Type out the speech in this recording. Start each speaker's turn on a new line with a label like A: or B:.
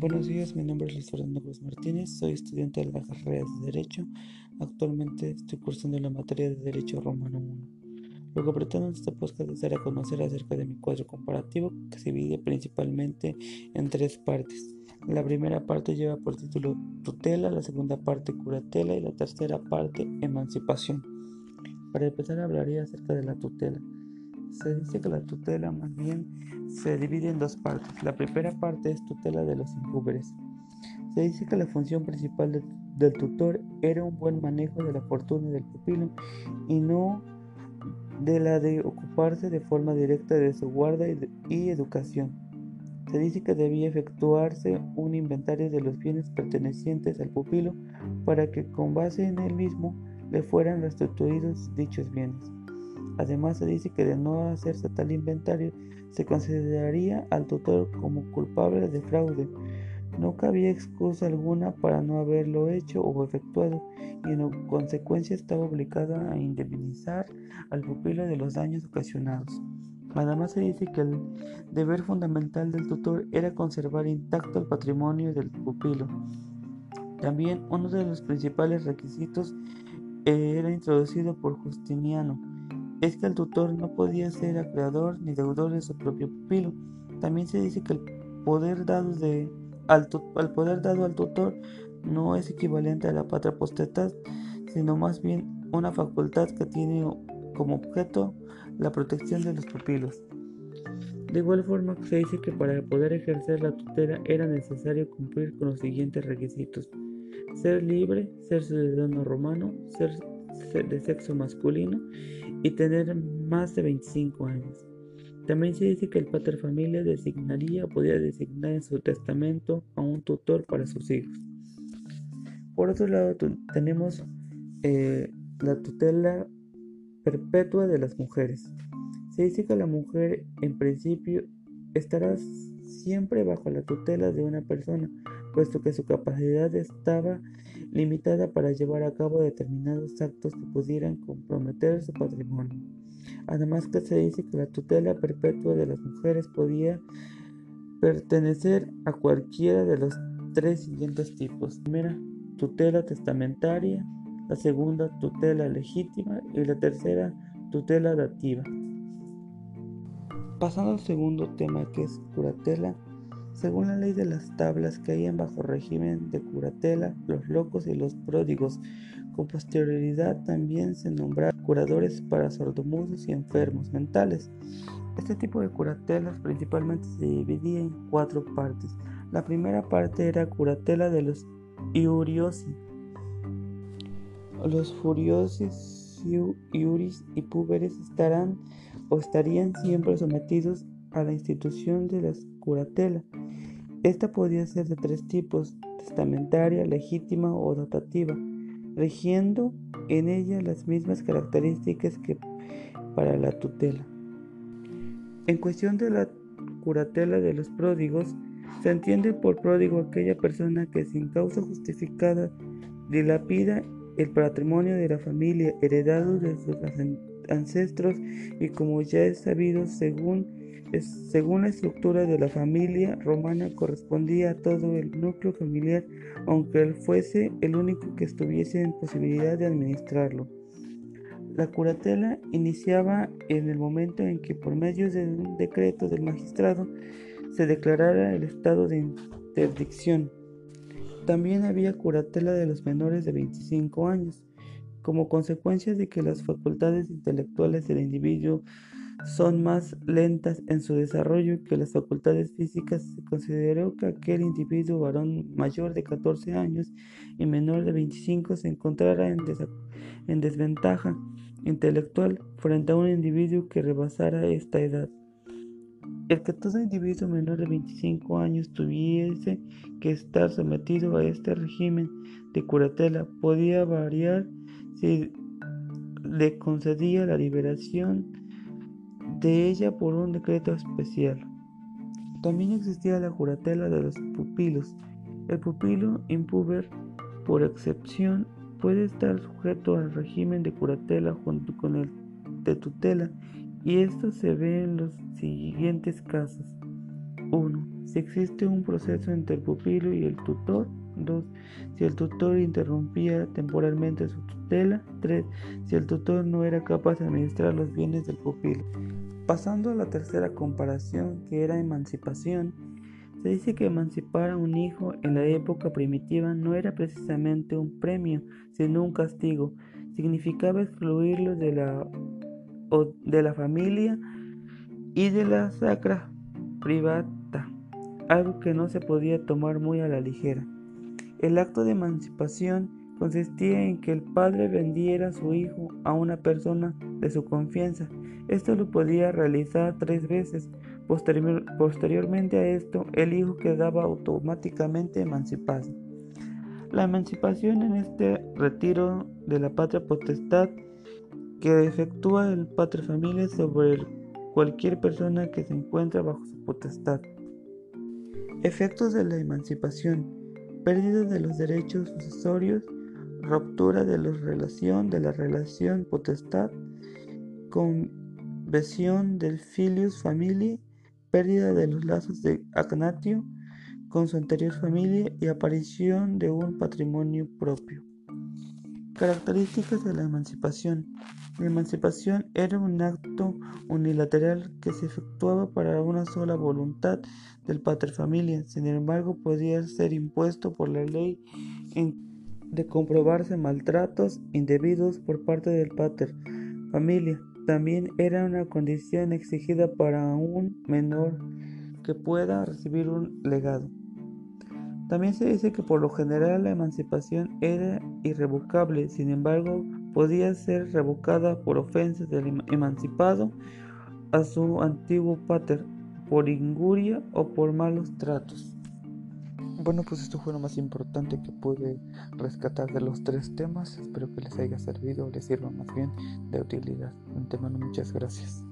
A: Buenos días, mi nombre es Luis Fernando Cruz Martínez, soy estudiante de la carrera de Derecho. Actualmente estoy cursando la materia de Derecho Romano 1. Lo que pretendo en este podcast es conocer acerca de mi cuadro comparativo, que se divide principalmente en tres partes. La primera parte lleva por título tutela, la segunda parte curatela y la tercera parte emancipación. Para empezar hablaría acerca de la tutela. Se dice que la tutela más bien se divide en dos partes. La primera parte es tutela de los impúberes. Se dice que la función principal del tutor era un buen manejo de la fortuna del pupilo y no de la de ocuparse de forma directa de su guarda y educación. Se dice que debía efectuarse un inventario de los bienes pertenecientes al pupilo para que con base en el mismo le fueran restituidos dichos bienes. Además se dice que de no hacerse tal inventario se consideraría al tutor como culpable de fraude. No cabía excusa alguna para no haberlo hecho o efectuado y en consecuencia estaba obligada a indemnizar al pupilo de los daños ocasionados. Además se dice que el deber fundamental del tutor era conservar intacto el patrimonio del pupilo. También uno de los principales requisitos era introducido por Justiniano, es que el tutor no podía ser acreedor ni deudor de su propio pupilo. También se dice que el poder dado, al tutor no es equivalente a la patria potestad, sino más bien una facultad que tiene como objeto la protección de los pupilos. De igual forma, se dice que para poder ejercer la tutela era necesario cumplir con los siguientes requisitos: ser libre, ser ciudadano romano, ser de sexo masculino y tener más de 25 años. También se dice que el pater familia designaría o podía designar en su testamento a un tutor para sus hijos. Por otro lado, tenemos eh, la tutela perpetua de las mujeres. Se dice que la mujer en principio estará siempre bajo la tutela de una persona, puesto que su capacidad estaba limitada para llevar a cabo determinados actos que pudieran comprometer su patrimonio. Además que se dice que la tutela perpetua de las mujeres podía pertenecer a cualquiera de los tres siguientes tipos. Primera, tutela testamentaria, la segunda, tutela legítima y la tercera, tutela dativa. Pasando al segundo tema que es curatela, según la ley de las tablas caían bajo régimen de curatela los locos y los pródigos. Con posterioridad también se nombraron curadores para sordomudos y enfermos mentales. Este tipo de curatelas principalmente se dividía en cuatro partes. La primera parte era curatela de los iuriosi. Los furiosis, iuris y púberes estarán o estarían siempre sometidos a la institución de la curatela esta podía ser de tres tipos, testamentaria, legítima o dotativa, rigiendo en ella las mismas características que para la tutela. En cuestión de la curatela de los pródigos, se entiende por pródigo aquella persona que sin causa justificada dilapida el patrimonio de la familia heredado de sus ancestros y como ya es sabido según según la estructura de la familia romana correspondía a todo el núcleo familiar, aunque él fuese el único que estuviese en posibilidad de administrarlo. La curatela iniciaba en el momento en que por medio de un decreto del magistrado se declarara el estado de interdicción. También había curatela de los menores de 25 años, como consecuencia de que las facultades intelectuales del individuo son más lentas en su desarrollo que las facultades físicas, se consideró que aquel individuo varón mayor de 14 años y menor de 25 se encontrara en, en desventaja intelectual frente a un individuo que rebasara esta edad. El que todo individuo menor de 25 años tuviese que estar sometido a este régimen de curatela podía variar si le concedía la liberación de ella por un decreto especial. También existía la curatela de los pupilos. El pupilo impuber, por excepción, puede estar sujeto al régimen de curatela junto con el de tutela, y esto se ve en los siguientes casos. 1. Si existe un proceso entre el pupilo y el tutor. 2. Si el tutor interrumpía temporalmente su tutela. 3. Si el tutor no era capaz de administrar los bienes del pupilo. Pasando a la tercera comparación, que era emancipación, se dice que emancipar a un hijo en la época primitiva no era precisamente un premio, sino un castigo. Significaba excluirlo de la, de la familia y de la sacra privata, algo que no se podía tomar muy a la ligera. El acto de emancipación consistía en que el padre vendiera su hijo a una persona de su confianza. Esto lo podía realizar tres veces posteriormente a esto, el hijo quedaba automáticamente emancipado. La emancipación en este retiro de la patria potestad que efectúa el padre familia sobre cualquier persona que se encuentra bajo su potestad. Efectos de la emancipación: pérdida de los derechos sucesorios, ruptura de la relación de la relación potestad, conversión del filius familiae pérdida de los lazos de Agnatio con su anterior familia y aparición de un patrimonio propio. Características de la emancipación. La emancipación era un acto unilateral que se efectuaba para una sola voluntad del familia. sin embargo podía ser impuesto por la ley de comprobarse maltratos indebidos por parte del pater familia también era una condición exigida para un menor que pueda recibir un legado. También se dice que por lo general la emancipación era irrevocable, sin embargo podía ser revocada por ofensas del em-, emancipado a su antiguo pater, por injuria o por malos tratos. Bueno, pues esto fue lo más importante que pude rescatar de los tres temas. Espero que les haya servido, les sirva más bien de utilidad. Antemano, muchas gracias.